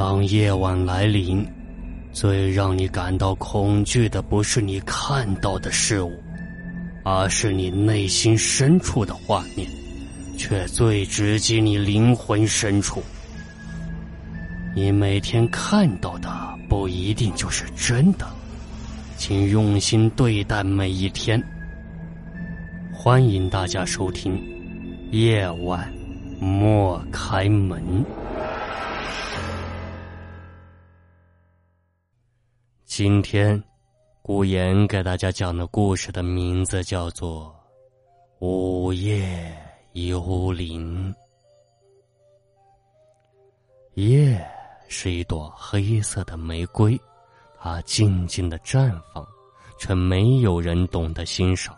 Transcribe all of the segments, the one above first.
当夜晚来临，最让你感到恐惧的不是你看到的事物，而是你内心深处的画面，却最直击你灵魂深处。你每天看到的不一定就是真的，请用心对待每一天。欢迎大家收听《夜晚莫开门》。今天，顾言给大家讲的故事的名字叫做《午夜幽灵》。夜。是一朵黑色的玫瑰，它静静的绽放，却没有人懂得欣赏。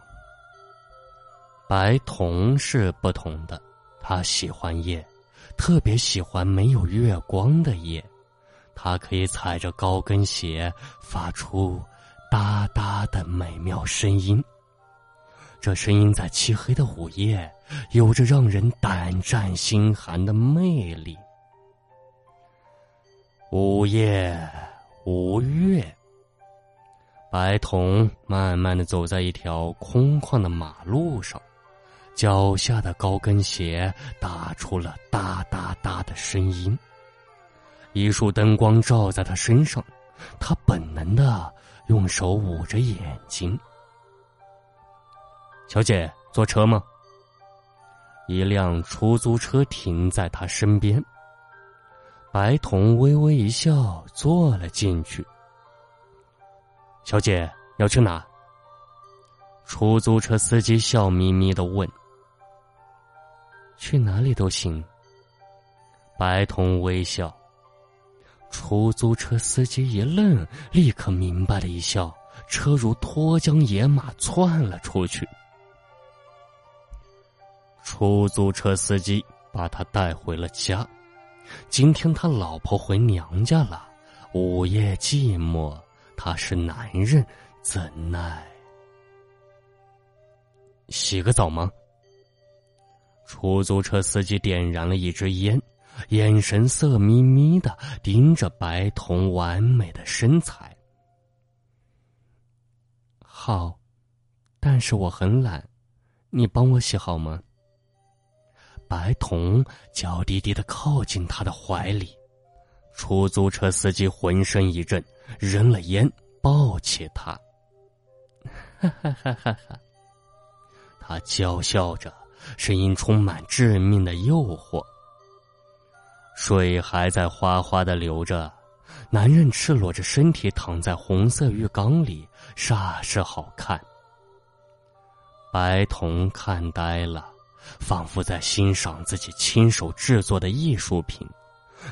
白瞳是不同的，他喜欢夜，特别喜欢没有月光的夜。他可以踩着高跟鞋发出哒哒的美妙声音，这声音在漆黑的午夜有着让人胆战心寒的魅力。午夜无月，白瞳慢慢的走在一条空旷的马路上，脚下的高跟鞋打出了哒哒哒的声音。一束灯光照在他身上，他本能的用手捂着眼睛。小姐，坐车吗？一辆出租车停在他身边。白瞳微微一笑，坐了进去。小姐要去哪？出租车司机笑眯眯的问。去哪里都行。白瞳微笑。出租车司机一愣，立刻明白了一笑，车如脱缰野马窜了出去。出租车司机把他带回了家。今天他老婆回娘家了，午夜寂寞，他是男人，怎奈？洗个澡吗？出租车司机点燃了一支烟，眼神色眯眯的盯着白瞳完美的身材。好，但是我很懒，你帮我洗好吗？白瞳娇滴滴的靠近他的怀里，出租车司机浑身一震，扔了烟，抱起他。哈哈哈哈哈！他娇笑着，声音充满致命的诱惑。水还在哗哗的流着，男人赤裸着身体躺在红色浴缸里，煞是好看。白瞳看呆了。仿佛在欣赏自己亲手制作的艺术品，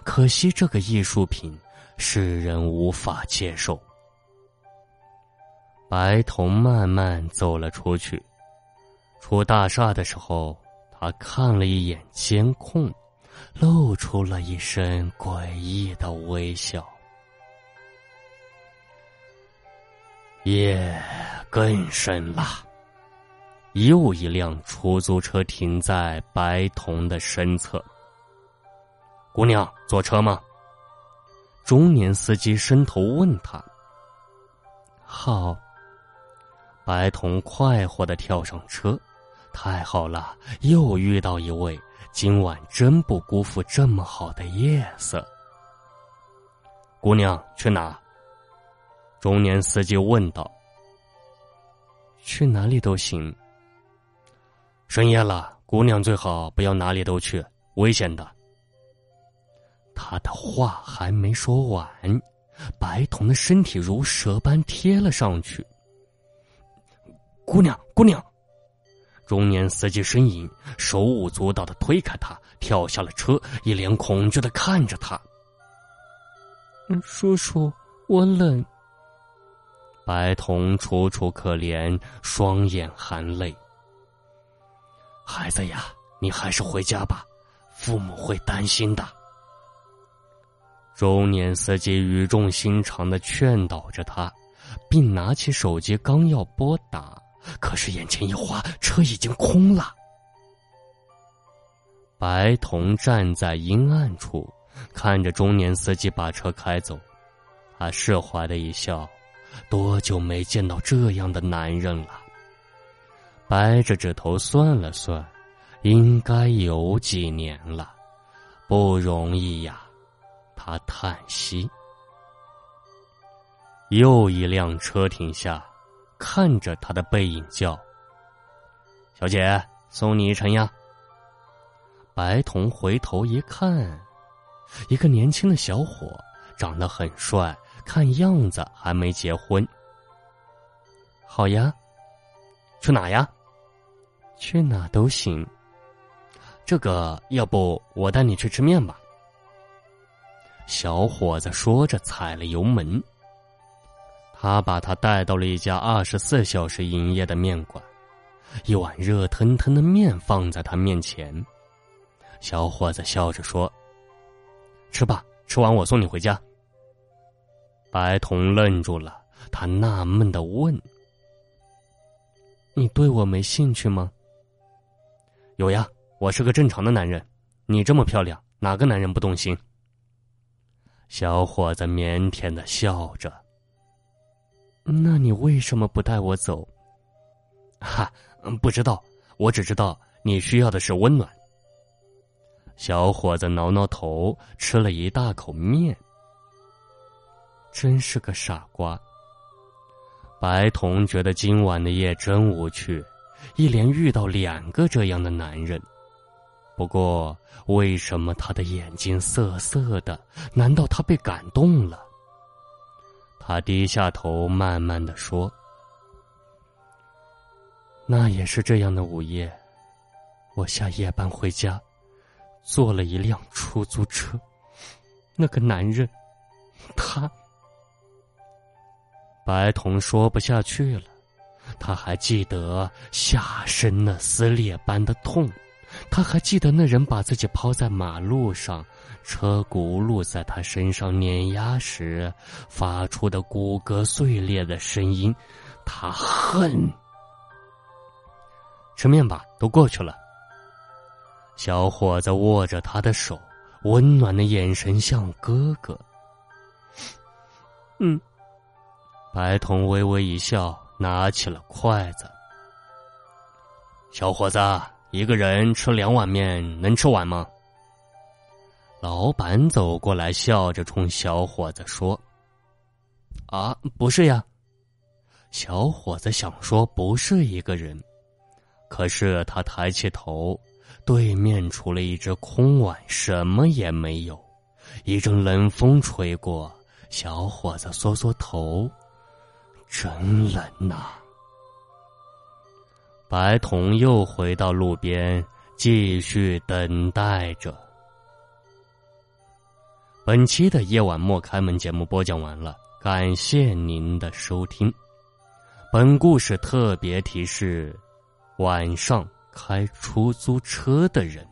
可惜这个艺术品世人无法接受。白瞳慢慢走了出去，出大厦的时候，他看了一眼监控，露出了一身诡异的微笑。夜更深了。又一辆出租车停在白瞳的身侧。姑娘，坐车吗？中年司机伸头问他。好。白瞳快活的跳上车，太好了，又遇到一位，今晚真不辜负这么好的夜色。姑娘去哪？中年司机问道。去哪里都行。深夜了，姑娘最好不要哪里都去，危险的。他的话还没说完，白瞳的身体如蛇般贴了上去。姑娘，姑娘！中年司机呻吟，手舞足蹈的推开他，跳下了车，一脸恐惧的看着他。叔叔，我冷。白瞳楚楚可怜，双眼含泪。孩子呀，你还是回家吧，父母会担心的。中年司机语重心长的劝导着他，并拿起手机刚要拨打，可是眼前一花，车已经空了。白瞳站在阴暗处，看着中年司机把车开走，他释怀的一笑。多久没见到这样的男人了？掰着指头算了算，应该有几年了，不容易呀。他叹息。又一辆车停下，看着他的背影叫：“小姐，送你一程呀。”白童回头一看，一个年轻的小伙，长得很帅。看样子还没结婚。好呀，去哪呀？去哪都行。这个，要不我带你去吃面吧？小伙子说着，踩了油门。他把他带到了一家二十四小时营业的面馆，一碗热腾腾的面放在他面前。小伙子笑着说：“吃吧，吃完我送你回家。”白童愣住了，他纳闷的问：“你对我没兴趣吗？”“有呀，我是个正常的男人。你这么漂亮，哪个男人不动心？”小伙子腼腆的笑着。“那你为什么不带我走？”“哈，不知道，我只知道你需要的是温暖。”小伙子挠挠头，吃了一大口面。真是个傻瓜。白童觉得今晚的夜真无趣，一连遇到两个这样的男人。不过，为什么他的眼睛涩涩的？难道他被感动了？他低下头，慢慢的说：“那也是这样的午夜，我下夜班回家，坐了一辆出租车，那个男人，他。”白童说不下去了，他还记得下身那撕裂般的痛，他还记得那人把自己抛在马路上，车轱辘在他身上碾压时发出的骨骼碎裂的声音，他恨。吃面吧，都过去了。小伙子握着他的手，温暖的眼神像哥哥。嗯。白童微微一笑，拿起了筷子。小伙子，一个人吃两碗面能吃完吗？老板走过来，笑着冲小伙子说：“啊，不是呀。”小伙子想说不是一个人，可是他抬起头，对面除了一只空碗，什么也没有。一阵冷风吹过，小伙子缩缩头。真冷呐！白童又回到路边，继续等待着。本期的夜晚莫开门节目播讲完了，感谢您的收听。本故事特别提示：晚上开出租车的人。